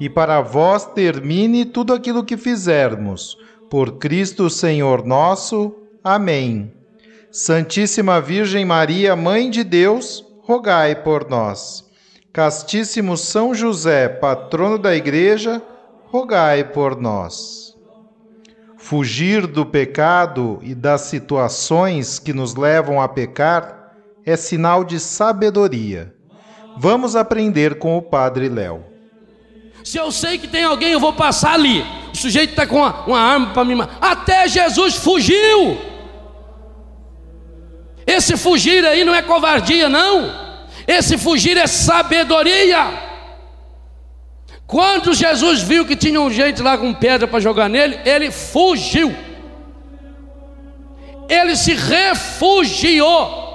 e para vós termine tudo aquilo que fizermos. Por Cristo Senhor nosso. Amém. Santíssima Virgem Maria, Mãe de Deus, rogai por nós. Castíssimo São José, patrono da Igreja, rogai por nós. Fugir do pecado e das situações que nos levam a pecar é sinal de sabedoria. Vamos aprender com o Padre Léo. Se eu sei que tem alguém, eu vou passar ali. O sujeito está com uma, uma arma para me matar. Até Jesus fugiu. Esse fugir aí não é covardia, não. Esse fugir é sabedoria. Quando Jesus viu que tinha um gente lá com pedra para jogar nele, ele fugiu. Ele se refugiou.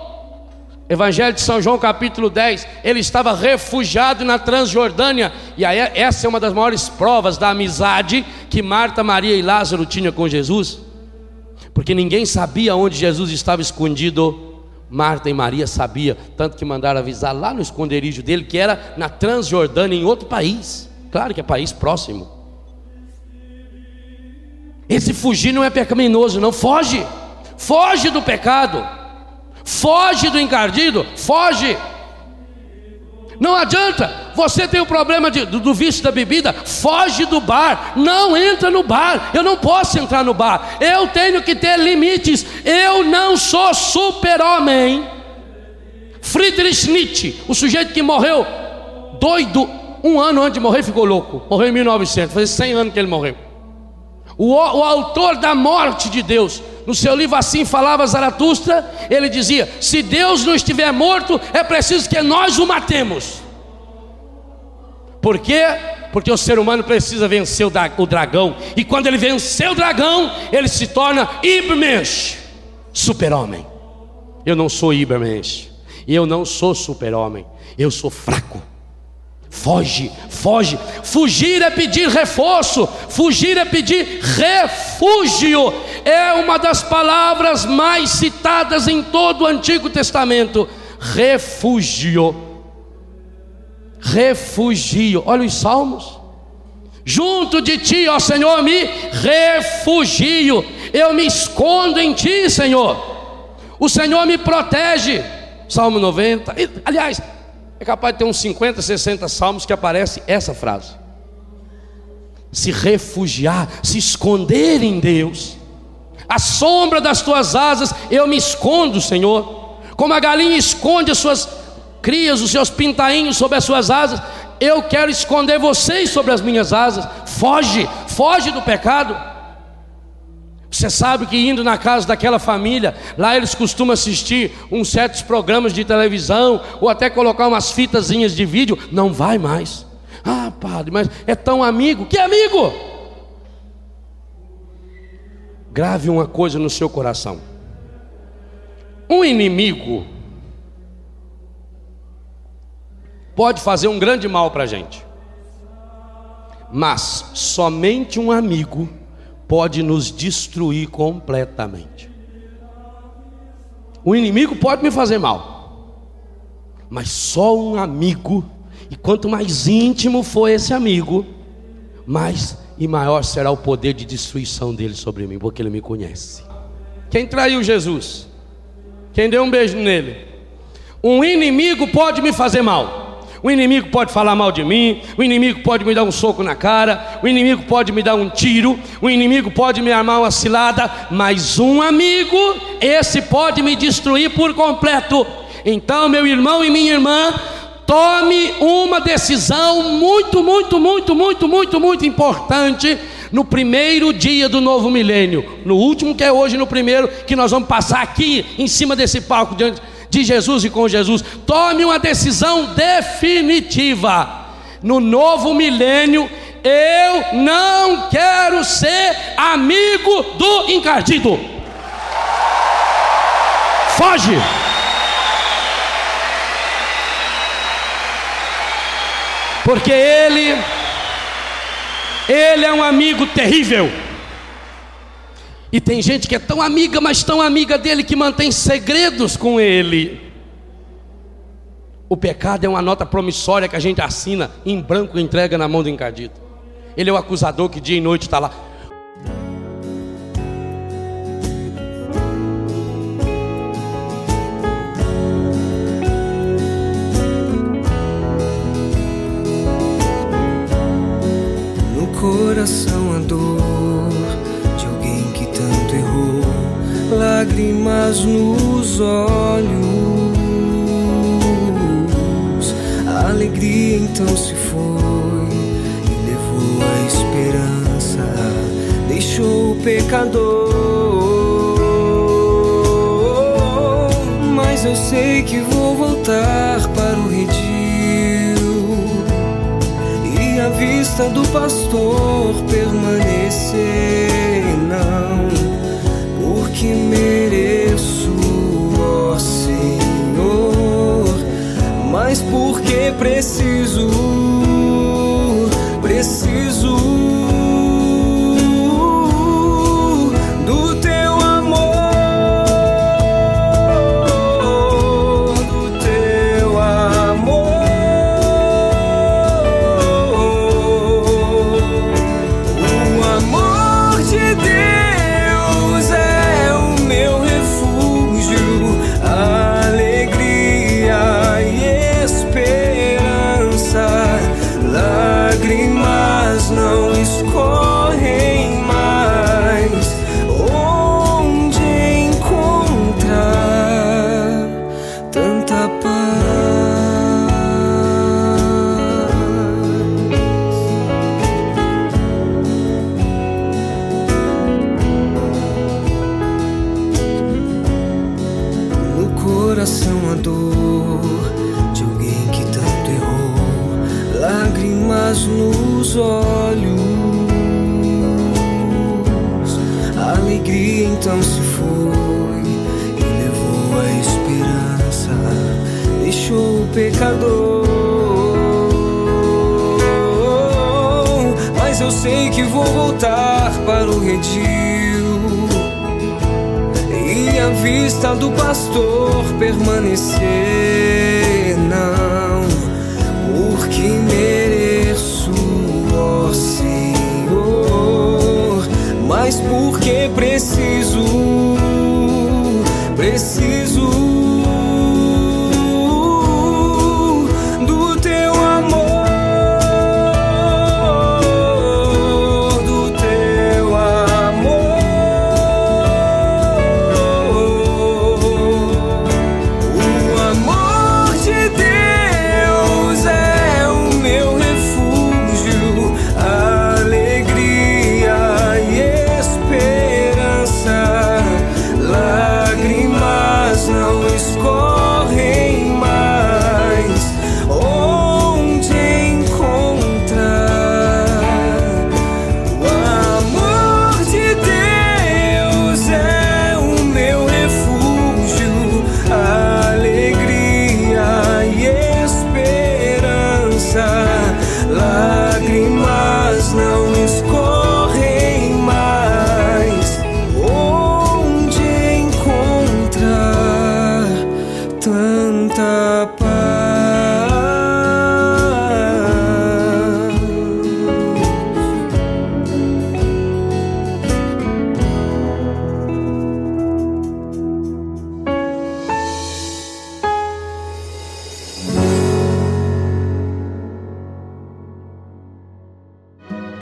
Evangelho de São João, capítulo 10, ele estava refugiado na Transjordânia, e aí, essa é uma das maiores provas da amizade que Marta, Maria e Lázaro tinham com Jesus, porque ninguém sabia onde Jesus estava escondido. Marta e Maria sabia, tanto que mandaram avisar lá no esconderijo dele que era na Transjordânia, em outro país. Claro que é país próximo. Esse fugir não é pecaminoso, não foge. Foge do pecado. Foge do encardido, foge. Não adianta, você tem o problema de, do, do vício da bebida, foge do bar, não entra no bar, eu não posso entrar no bar, eu tenho que ter limites, eu não sou super-homem. Friedrich Nietzsche, o sujeito que morreu doido, um ano antes de morrer ficou louco, morreu em 1900, faz 100 anos que ele morreu. O, o autor da morte de Deus, no seu livro Assim Falava Zaratustra, ele dizia: Se Deus não estiver morto, é preciso que nós o matemos. Por quê? Porque o ser humano precisa vencer o dragão, e quando ele vencer o dragão, ele se torna Ibermensch, super-homem. Eu não sou Ibermensch, eu não sou super-homem, eu sou fraco. Foge, foge. Fugir é pedir reforço, fugir é pedir refúgio. É uma das palavras mais citadas em todo o Antigo Testamento. Refúgio. Refugio. Olha os salmos. Junto de ti, ó Senhor, me refugio. Eu me escondo em ti, Senhor. O Senhor me protege. Salmo 90. Aliás, é capaz de ter uns 50, 60 salmos que aparece essa frase. Se refugiar, se esconder em Deus. A sombra das tuas asas, eu me escondo, Senhor. Como a galinha esconde as suas crias, os seus pintainhos sobre as suas asas, eu quero esconder vocês sobre as minhas asas. Foge, foge do pecado. Você sabe que indo na casa daquela família, lá eles costumam assistir uns certos programas de televisão, ou até colocar umas fitazinhas de vídeo. Não vai mais. Ah, padre, mas é tão amigo. Que amigo? Grave uma coisa no seu coração. Um inimigo pode fazer um grande mal para a gente, mas somente um amigo pode nos destruir completamente. O inimigo pode me fazer mal, mas só um amigo, e quanto mais íntimo for esse amigo, mais e maior será o poder de destruição dele sobre mim, porque ele me conhece. Quem traiu Jesus? Quem deu um beijo nele? Um inimigo pode me fazer mal, O inimigo pode falar mal de mim, o inimigo pode me dar um soco na cara, o inimigo pode me dar um tiro, o inimigo pode me armar uma cilada, mas um amigo, esse pode me destruir por completo. Então, meu irmão e minha irmã, tome uma decisão muito, muito, muito, muito, muito, muito importante no primeiro dia do novo milênio, no último que é hoje, no primeiro que nós vamos passar aqui em cima desse palco diante de Jesus e com Jesus. Tome uma decisão definitiva. No novo milênio, eu não quero ser amigo do encardido. Foge. Porque ele ele é um amigo terrível. E tem gente que é tão amiga, mas tão amiga dele que mantém segredos com ele. O pecado é uma nota promissória que a gente assina em branco e entrega na mão do encadido. Ele é o acusador que dia e noite está lá. No coração a dor lágrimas nos olhos. A alegria então se foi e levou a esperança, deixou o pecador. Mas eu sei que vou voltar para o redil e a vista do pastor permanecer. Porque mereço, ó Senhor, mas porque preciso, preciso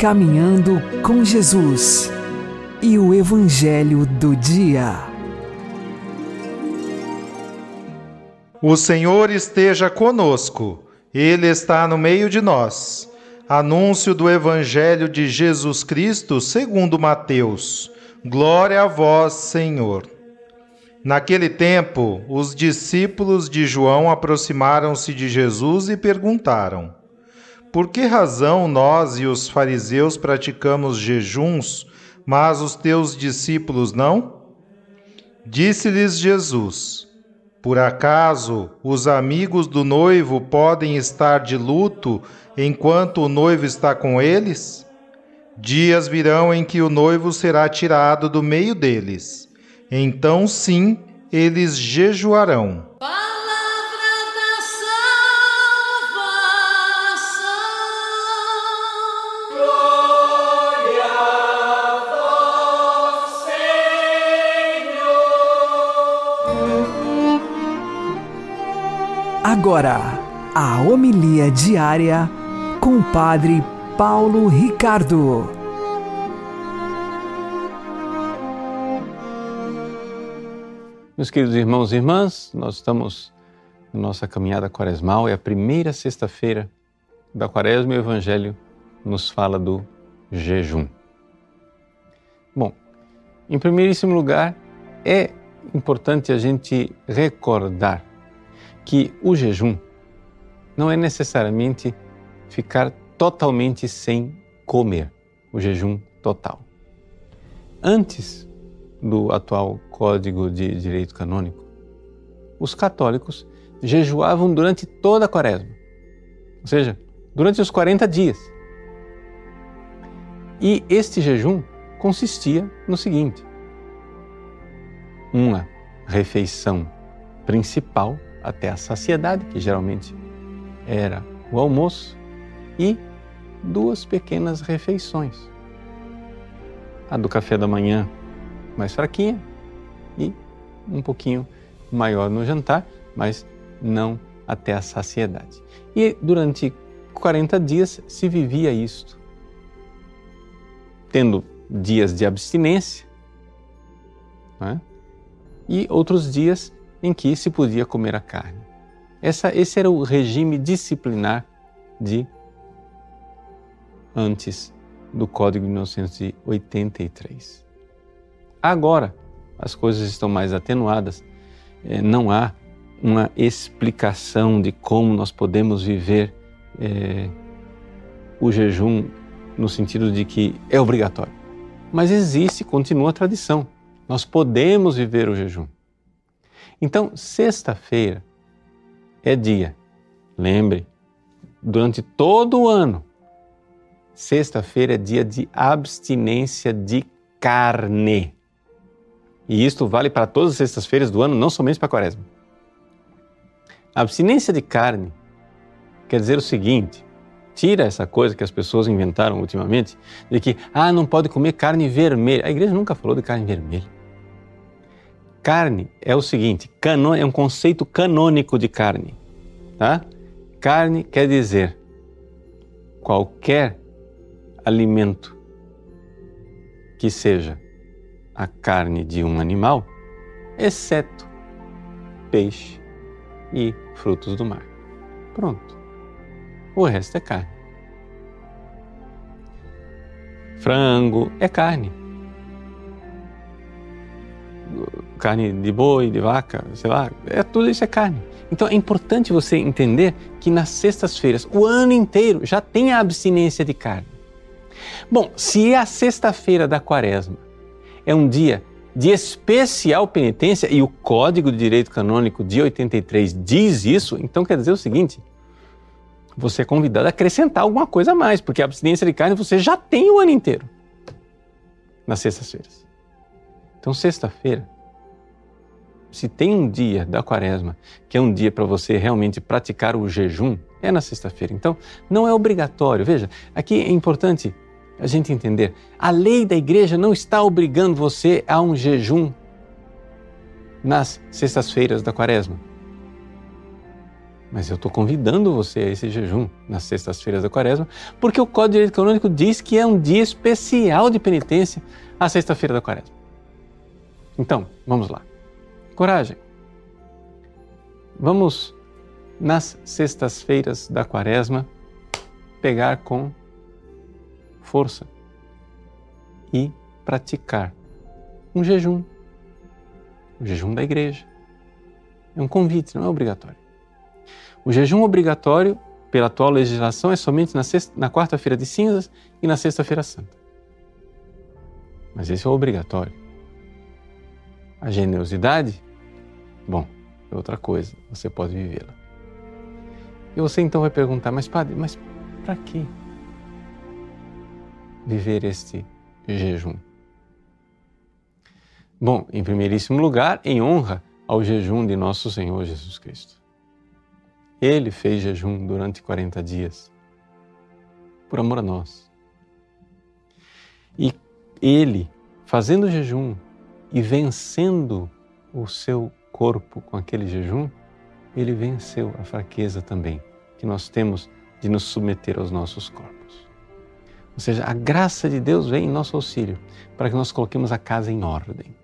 Caminhando com Jesus e o Evangelho do Dia. O Senhor esteja conosco, Ele está no meio de nós. Anúncio do Evangelho de Jesus Cristo segundo Mateus. Glória a vós, Senhor. Naquele tempo, os discípulos de João aproximaram-se de Jesus e perguntaram: Por que razão nós e os fariseus praticamos jejuns, mas os teus discípulos não? Disse-lhes Jesus: Por acaso os amigos do noivo podem estar de luto enquanto o noivo está com eles? Dias virão em que o noivo será tirado do meio deles então sim eles jejuarão. Agora, a homilia diária com o Padre Paulo Ricardo. Meus queridos irmãos e irmãs, nós estamos na nossa caminhada quaresmal, é a primeira sexta-feira da quaresma e o Evangelho nos fala do jejum. Bom, em primeiríssimo lugar, é importante a gente recordar que o jejum não é necessariamente ficar totalmente sem comer, o jejum total. Antes do atual Código de Direito Canônico, os católicos jejuavam durante toda a quaresma, ou seja, durante os 40 dias. E este jejum consistia no seguinte: uma refeição principal até a saciedade, que geralmente era o almoço, e duas pequenas refeições. A do café da manhã mais fraquinha e um pouquinho maior no jantar, mas não até a saciedade. E durante 40 dias se vivia isto, tendo dias de abstinência é? e outros dias em que se podia comer a carne. Essa, esse era o regime disciplinar de antes do Código de 1983. Agora as coisas estão mais atenuadas, é, não há uma explicação de como nós podemos viver é, o jejum no sentido de que é obrigatório. Mas existe, continua a tradição. Nós podemos viver o jejum. Então, sexta-feira é dia. Lembre, durante todo o ano, sexta-feira é dia de abstinência de carne. E isto vale para todas as sextas-feiras do ano, não somente para a quaresma. Abstinência de carne quer dizer o seguinte: tira essa coisa que as pessoas inventaram ultimamente, de que, ah, não pode comer carne vermelha. A igreja nunca falou de carne vermelha. Carne é o seguinte, é um conceito canônico de carne. Tá? Carne quer dizer qualquer alimento que seja a carne de um animal, exceto peixe e frutos do mar. Pronto. O resto é carne. Frango é carne. Carne de boi, de vaca, sei lá, é, tudo isso é carne. Então é importante você entender que nas sextas-feiras, o ano inteiro, já tem a abstinência de carne. Bom, se é a sexta-feira da quaresma é um dia de especial penitência e o Código de Direito Canônico de 83 diz isso, então quer dizer o seguinte: você é convidado a acrescentar alguma coisa a mais, porque a abstinência de carne você já tem o ano inteiro nas sextas-feiras. Então, sexta-feira, se tem um dia da quaresma que é um dia para você realmente praticar o jejum, é na sexta-feira. Então, não é obrigatório. Veja, aqui é importante a gente entender. A lei da igreja não está obrigando você a um jejum nas sextas-feiras da quaresma. Mas eu estou convidando você a esse jejum nas sextas-feiras da quaresma, porque o Código de Direito Canônico diz que é um dia especial de penitência a sexta-feira da quaresma. Então, vamos lá. Coragem. Vamos, nas sextas-feiras da quaresma, pegar com força e praticar um jejum. O jejum da igreja. É um convite, não é obrigatório. O jejum obrigatório, pela atual legislação, é somente na, na quarta-feira de cinzas e na sexta-feira santa. Mas esse é obrigatório. A generosidade, bom, é outra coisa, você pode vivê-la. E você então vai perguntar, mas padre, mas para que viver este jejum? Bom, em primeiríssimo lugar, em honra ao jejum de nosso Senhor Jesus Cristo. Ele fez jejum durante 40 dias, por amor a nós. E ele, fazendo jejum e vencendo o seu corpo com aquele jejum, ele venceu a fraqueza também que nós temos de nos submeter aos nossos corpos. Ou seja, a graça de Deus vem em nosso auxílio para que nós coloquemos a casa em ordem.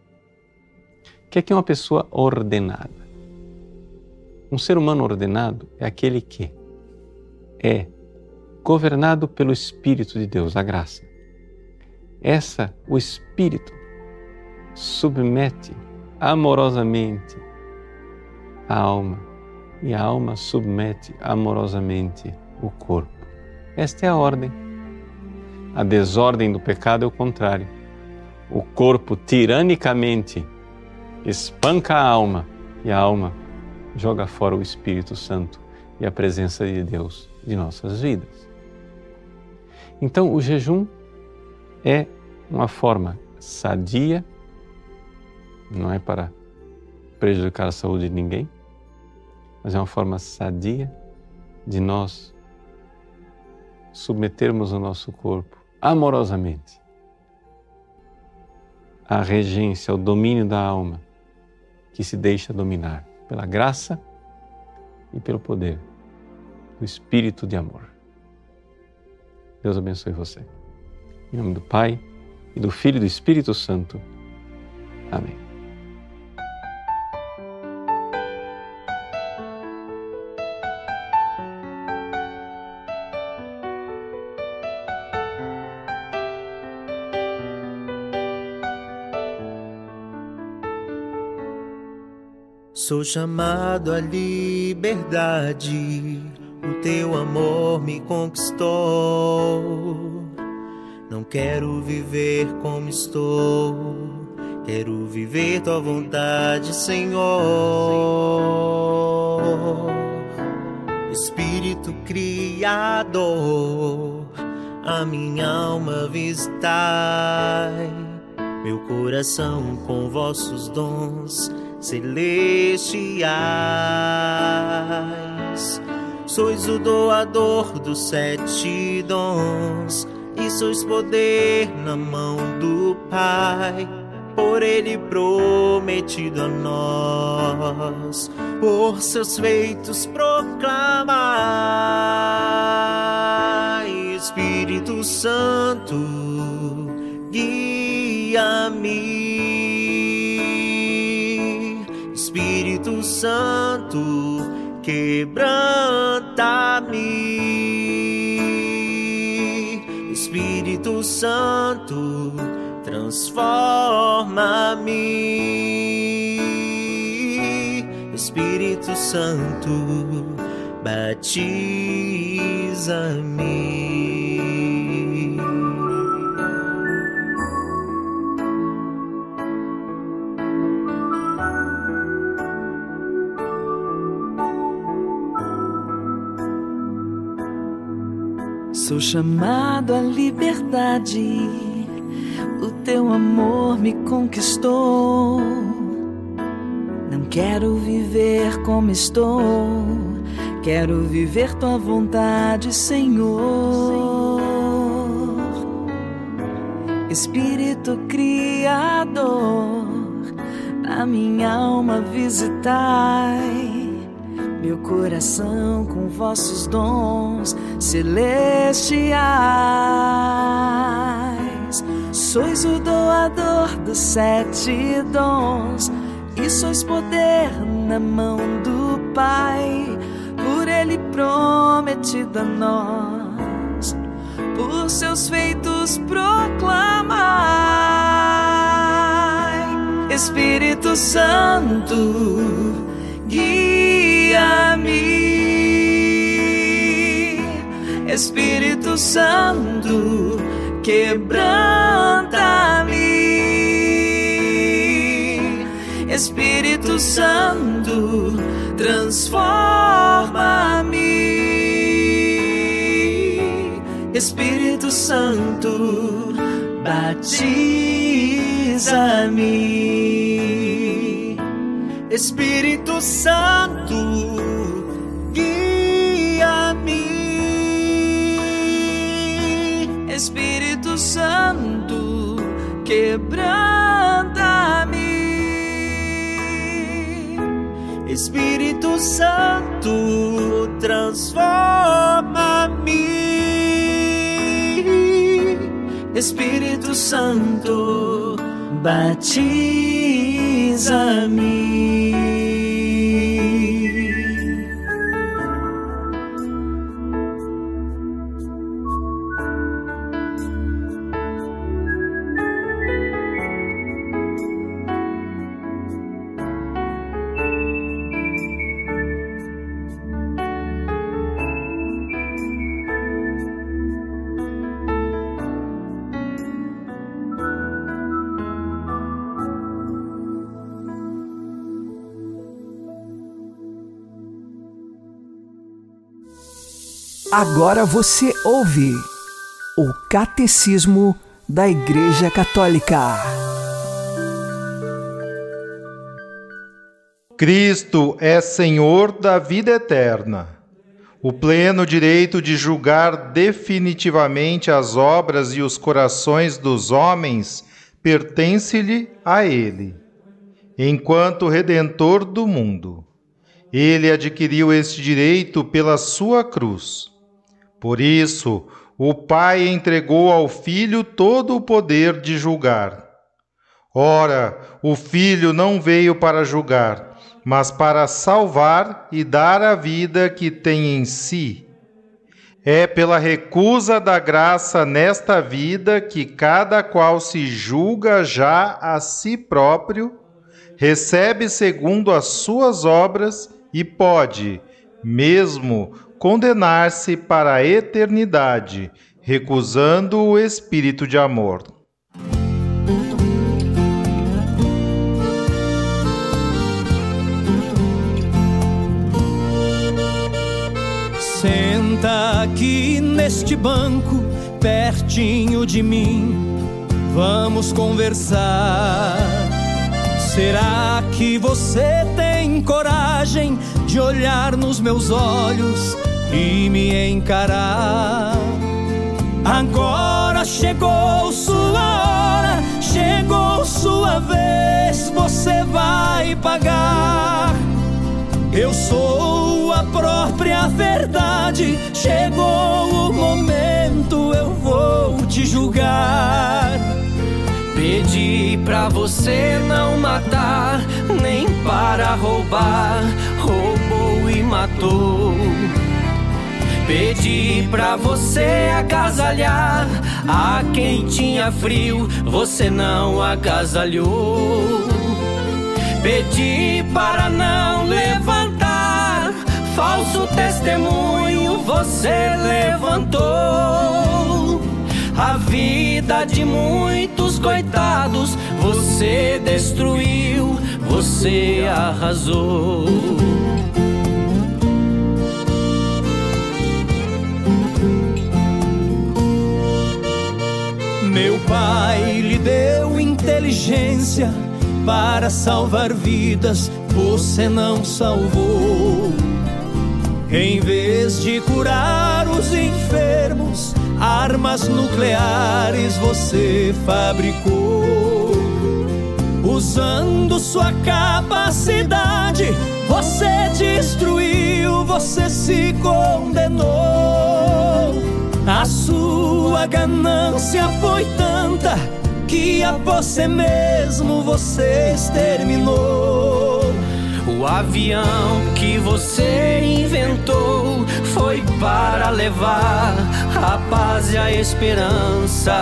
O que é, que é uma pessoa ordenada? Um ser humano ordenado é aquele que é governado pelo Espírito de Deus, a graça. Essa, o Espírito, submete amorosamente a alma e a alma submete amorosamente o corpo. Esta é a ordem. A desordem do pecado é o contrário. O corpo tiranicamente espanca a alma e a alma joga fora o Espírito Santo e a presença de Deus de nossas vidas. Então, o jejum é uma forma sadia, não é para prejudicar a saúde de ninguém, mas é uma forma sadia de nós submetermos o nosso corpo amorosamente à regência, ao domínio da alma que se deixa dominar pela graça e pelo poder do Espírito de amor. Deus abençoe você. Em nome do Pai, e do Filho e do Espírito Santo. Amém. Sou chamado à liberdade, o teu amor me conquistou. Não quero viver como estou, quero viver tua vontade, Senhor. Espírito Criador, a minha alma visitai, meu coração com vossos dons celestiais. Sois o doador dos sete dons e sois poder na mão do Pai. Por ele prometido a nós, por seus feitos proclamai, Espírito Santo, guia-me Santo, quebranta-me. Espírito Santo, transforma-me. Espírito Santo, batiza-me. Chamado à liberdade, o teu amor me conquistou. Não quero viver como estou, quero viver tua vontade, Senhor. Espírito Criador, a minha alma visitai, meu coração com vossos dons celestiais. Sois o doador dos sete dons e sois poder na mão do Pai, por Ele prometido a nós, por seus feitos proclamai. Espírito Santo, guia-me. Espírito Santo, quebranta-me. Espírito Santo, transforma-me. Espírito Santo, batiza-me. Espírito Santo, guia-me. Espírito Santo, quebranta-me. Espírito Santo, transforma-me. Espírito Santo, batiza-me. Agora você ouve o Catecismo da Igreja Católica. Cristo é Senhor da vida eterna. O pleno direito de julgar definitivamente as obras e os corações dos homens pertence-lhe a Ele, enquanto Redentor do mundo. Ele adquiriu este direito pela sua cruz. Por isso, o Pai entregou ao Filho todo o poder de julgar. Ora, o Filho não veio para julgar, mas para salvar e dar a vida que tem em si. É pela recusa da graça nesta vida que cada qual se julga já a si próprio, recebe segundo as suas obras e pode, mesmo, condenar-se para a eternidade, recusando o espírito de amor. Senta aqui neste banco, pertinho de mim, vamos conversar. Será que você tem coragem de olhar nos meus olhos e me encarar? Agora chegou sua hora, chegou sua vez, você vai pagar. Eu sou a própria verdade. Chegou o momento, eu vou te julgar. Pedi pra você não matar, nem para roubar. Roubou e matou. Pedi pra você agasalhar a quem tinha frio, você não agasalhou. Pedi para não levantar falso testemunho, você levantou. A vida de muitos coitados você destruiu, você arrasou. Meu pai lhe deu inteligência para salvar vidas, você não salvou. Em vez de curar os enfermos, armas nucleares você fabricou. Usando sua capacidade, você destruiu, você se condenou. A sua ganância foi tanta que a você mesmo você exterminou. O avião que você inventou foi para levar a paz e a esperança.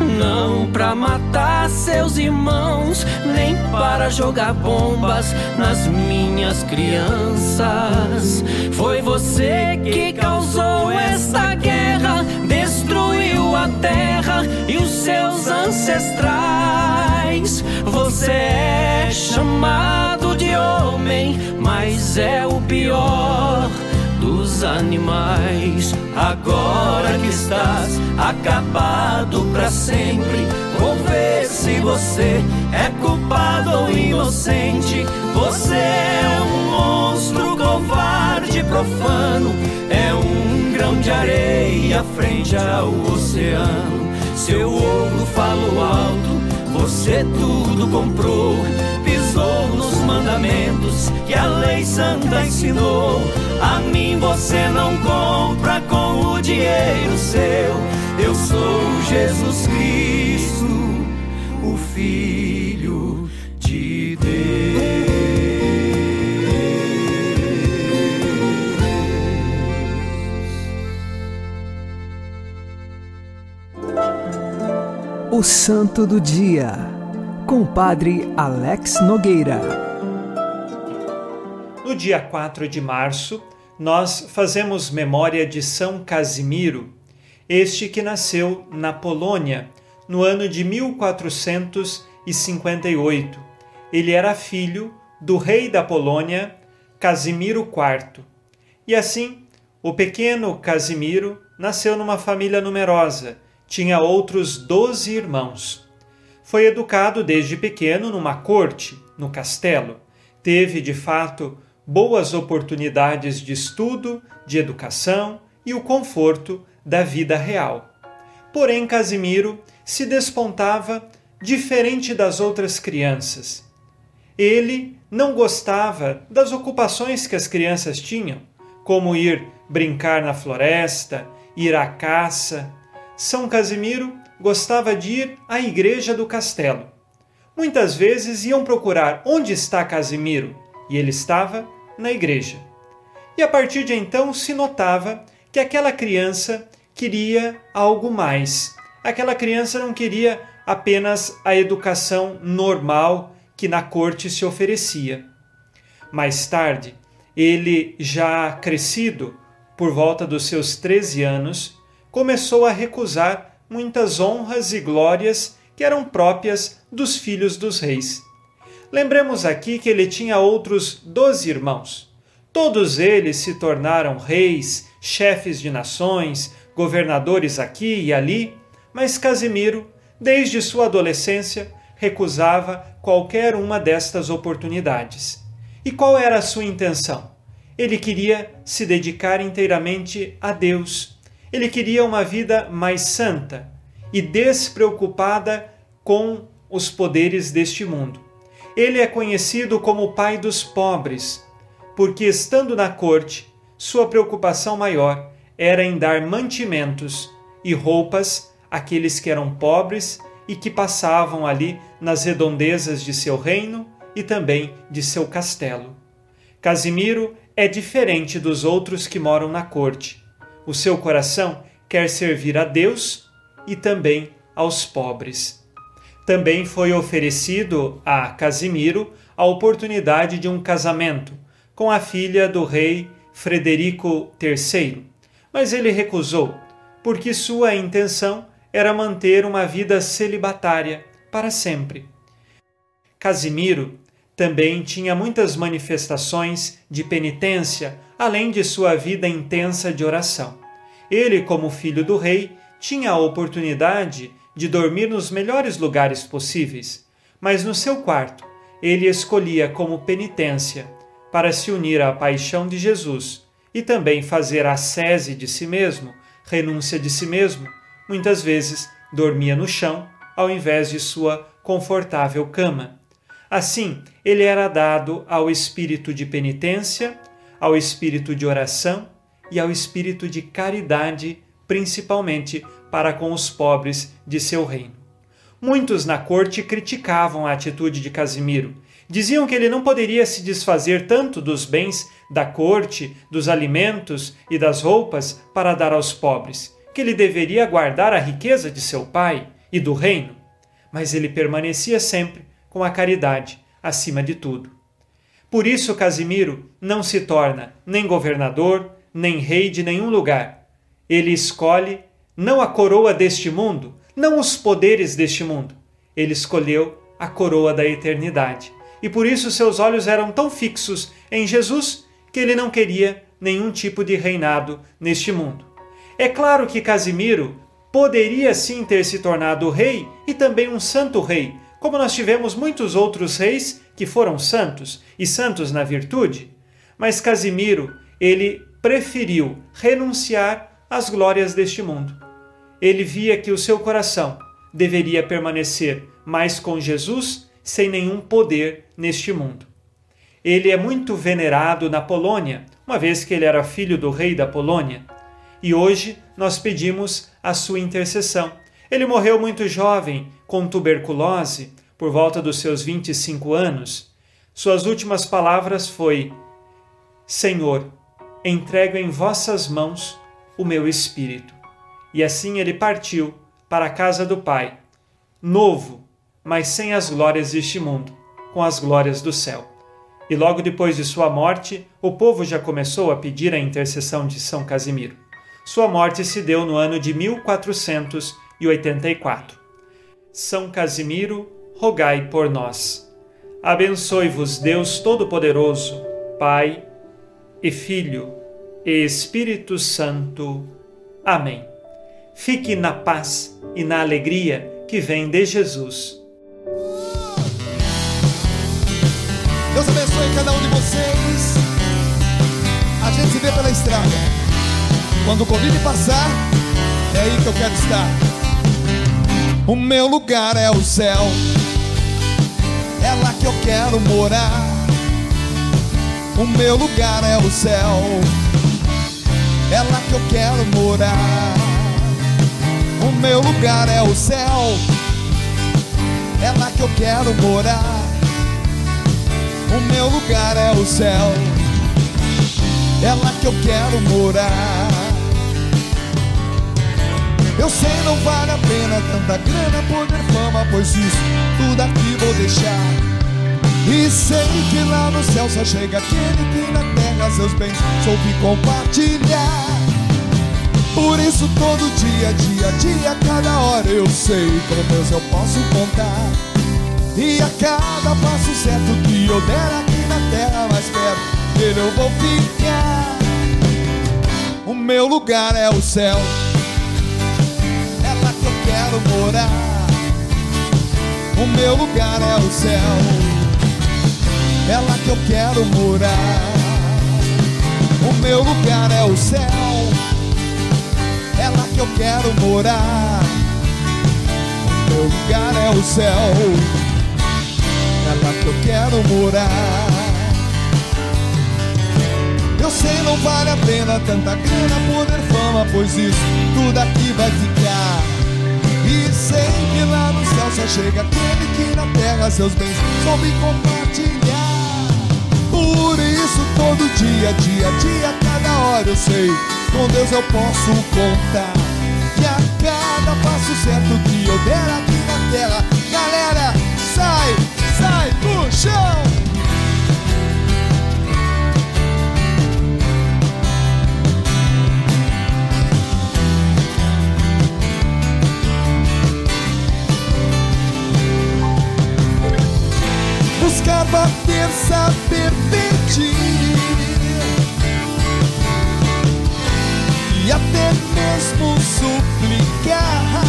Não para matar seus irmãos, nem para jogar bombas nas minhas crianças. Foi você que causou esta guerra, destruiu a terra e os seus ancestrais. Você é chamado de homem, mas é o pior dos animais. Agora que estás acabado para sempre, vou ver se você é culpado ou inocente. Você é um monstro covarde, profano, é um grão de areia frente ao oceano. Seu ouro falou alto, você tudo comprou mandamentos que a lei santa ensinou. A mim você não compra com o dinheiro seu. Eu sou Jesus Cristo, o Filho de Deus. O Santo do Dia, com o Padre Alex Nogueira. Dia 4 de março, nós fazemos memória de São Casimiro, este que nasceu na Polônia no ano de 1458. Ele era filho do rei da Polônia, Casimiro IV. E assim, o pequeno Casimiro nasceu numa família numerosa, tinha outros doze irmãos. Foi educado desde pequeno numa corte, no castelo. Teve, de fato, boas oportunidades de estudo, de educação e o conforto da vida real. Porém, Casimiro se despontava diferente das outras crianças. Ele não gostava das ocupações que as crianças tinham, como ir brincar na floresta, ir à caça. São Casimiro gostava de ir à igreja do castelo. Muitas vezes iam procurar onde está Casimiro, e ele estava na igreja. E a partir de então se notava que aquela criança queria algo mais. Aquela criança não queria apenas a educação normal que na corte se oferecia. Mais tarde, ele, já crescido, por volta dos seus 13 anos, começou a recusar muitas honras e glórias que eram próprias dos filhos dos reis. Lembremos aqui que ele tinha outros doze irmãos. Todos eles se tornaram reis, chefes de nações, governadores aqui e ali, mas Casimiro, desde sua adolescência, recusava qualquer uma destas oportunidades. E qual era a sua intenção? Ele queria se dedicar inteiramente a Deus. Ele queria uma vida mais santa e despreocupada com os poderes deste mundo. Ele é conhecido como o pai dos pobres, porque estando na corte, sua preocupação maior era em dar mantimentos e roupas àqueles que eram pobres e que passavam ali nas redondezas de seu reino e também de seu castelo. Casimiro é diferente dos outros que moram na corte. O seu coração quer servir a Deus e também aos pobres. Também foi oferecido a Casimiro a oportunidade de um casamento com a filha do rei Frederico III, mas ele recusou, porque sua intenção era manter uma vida celibatária para sempre. Casimiro também tinha muitas manifestações de penitência, além de sua vida intensa de oração. Ele, como filho do rei, tinha a oportunidade de dormir nos melhores lugares possíveis, mas no seu quarto ele escolhia como penitência para se unir à paixão de Jesus e também fazer a sese de si mesmo, renúncia de si mesmo, muitas vezes dormia no chão ao invés de sua confortável cama. Assim, ele era dado ao espírito de penitência, ao espírito de oração e ao espírito de caridade, principalmente para com os pobres de seu reino. Muitos na corte criticavam a atitude de Casimiro. Diziam que ele não poderia se desfazer tanto dos bens da corte, dos alimentos e das roupas para dar aos pobres, que ele deveria guardar a riqueza de seu pai e do reino. Mas ele permanecia sempre com a caridade acima de tudo. Por isso, Casimiro não se torna nem governador, nem rei de nenhum lugar. Ele escolhe não a coroa deste mundo, não os poderes deste mundo. Ele escolheu a coroa da eternidade. E por isso seus olhos eram tão fixos em Jesus que ele não queria nenhum tipo de reinado neste mundo. É claro que Casimiro poderia sim ter se tornado rei e também um santo rei, como nós tivemos muitos outros reis que foram santos e santos na virtude, mas Casimiro, ele preferiu renunciar às glórias deste mundo. Ele via que o seu coração deveria permanecer mais com Jesus sem nenhum poder neste mundo. Ele é muito venerado na Polônia, uma vez que ele era filho do rei da Polônia, e hoje nós pedimos a sua intercessão. Ele morreu muito jovem, com tuberculose, por volta dos seus 25 anos. Suas últimas palavras foi: Senhor, entrego em vossas mãos o meu espírito. E assim ele partiu para a casa do Pai, novo, mas sem as glórias deste mundo, com as glórias do céu. E logo depois de sua morte, o povo já começou a pedir a intercessão de São Casimiro. Sua morte se deu no ano de 1484. São Casimiro, rogai por nós. Abençoe-vos Deus Todo-Poderoso, Pai e Filho e Espírito Santo. Amém. Fique na paz e na alegria que vem de Jesus. Deus abençoe cada um de vocês. A gente se vê pela estrada. Quando o Covid passar, é aí que eu quero estar. O meu lugar é o céu. É lá que eu quero morar. O meu lugar é o céu. É lá que eu quero morar. O meu lugar é o céu. É lá que eu quero morar. O meu lugar é o céu. É lá que eu quero morar. Eu sei não vale a pena tanta grana, poder, fama, pois isso tudo aqui vou deixar. E sei que lá no céu só chega aquele que na terra seus bens soube compartilhar. Por isso todo dia, dia, dia, cada hora eu sei com Deus eu posso contar. E a cada passo certo que eu der aqui na terra mais perto dele eu vou ficar. O meu lugar é o céu. É lá que eu quero morar. O meu lugar é o céu. É lá que eu quero morar. O meu lugar é o céu. É lá que eu quero morar. Meu lugar é o céu. É lá que eu quero morar. Eu sei não vale a pena tanta grana, poder, fama, pois isso tudo aqui vai ficar. E sei que lá no céu só chega aquele que na terra seus bens soube compartilhar. Por isso todo dia, dia, dia, cada hora eu sei, com Deus eu posso contar. Que a cada passo certo que eu der aqui na terra, galera, sai, sai do chão. buscar bater, saber pedir até mesmo suplicar.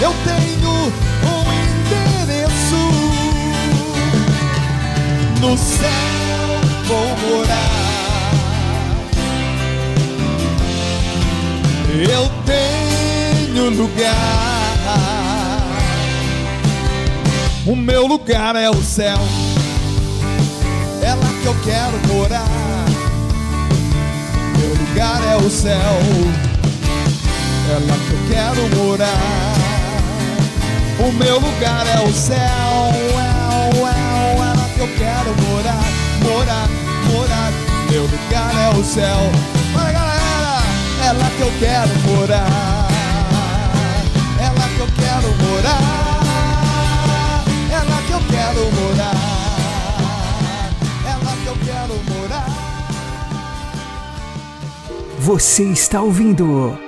Eu tenho um endereço no céu vou morar. Eu tenho lugar. O meu lugar é o céu. É lá que eu quero morar. Lugar é o céu. É lá que eu quero morar. O meu lugar é o céu. É, é, é lá que eu quero morar. Morar, morar. Meu lugar é o céu. Vai galera, é lá que eu quero morar. É lá que eu quero morar. É lá que eu quero morar. Você está ouvindo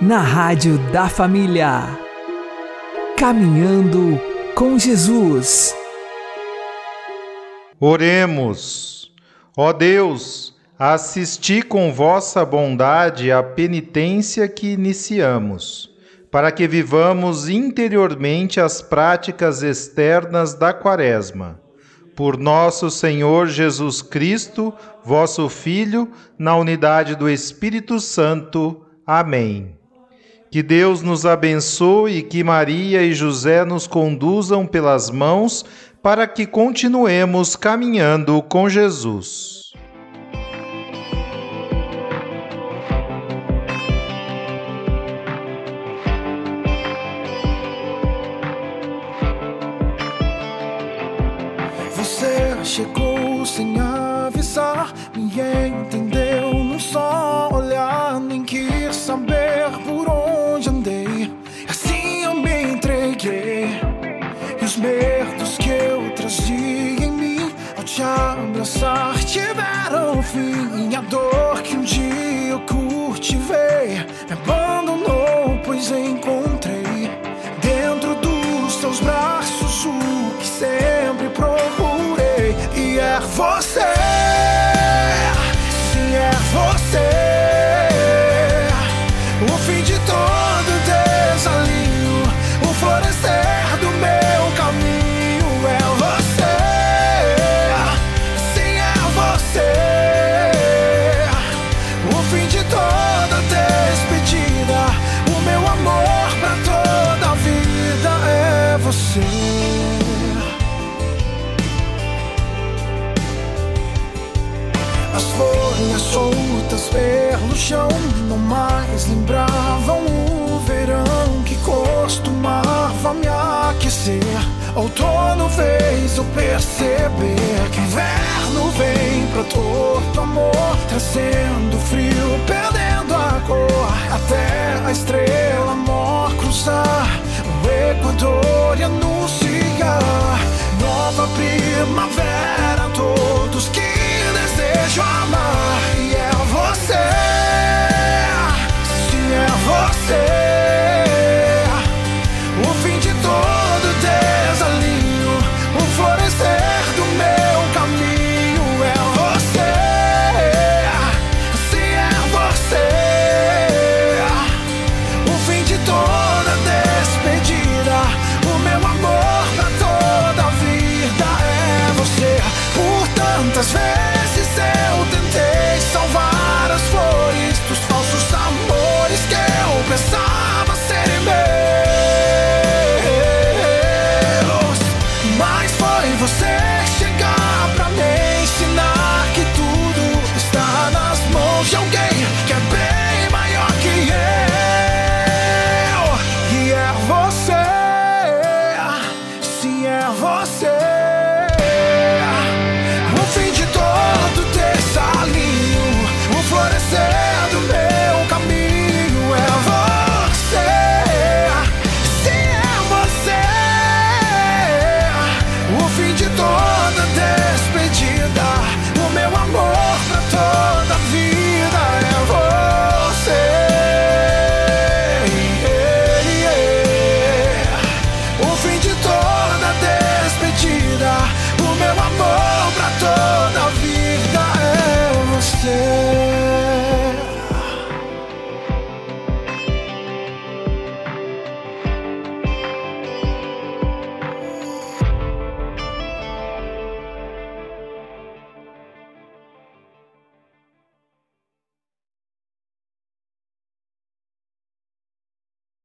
na Rádio da Família. Caminhando com Jesus. Oremos. Ó Deus, assisti com vossa bondade a penitência que iniciamos, para que vivamos interiormente as práticas externas da Quaresma. Por nosso Senhor Jesus Cristo, vosso Filho, na unidade do Espírito Santo. Amém. Que Deus nos abençoe e que Maria e José nos conduzam pelas mãos para que continuemos caminhando com Jesus. Cultivei, me abandonou, pois encontrei dentro dos teus braços o que sempre procurei. E é você, As folhas soltas pelo chão não mais lembravam o verão que costumava me aquecer. Outono fez eu perceber que inverno vem pra todo amor, trazendo frio, perdendo a cor, até a estrela mor cruzar o uma e anuncia nova primavera. Todos que desejam amar, e é você.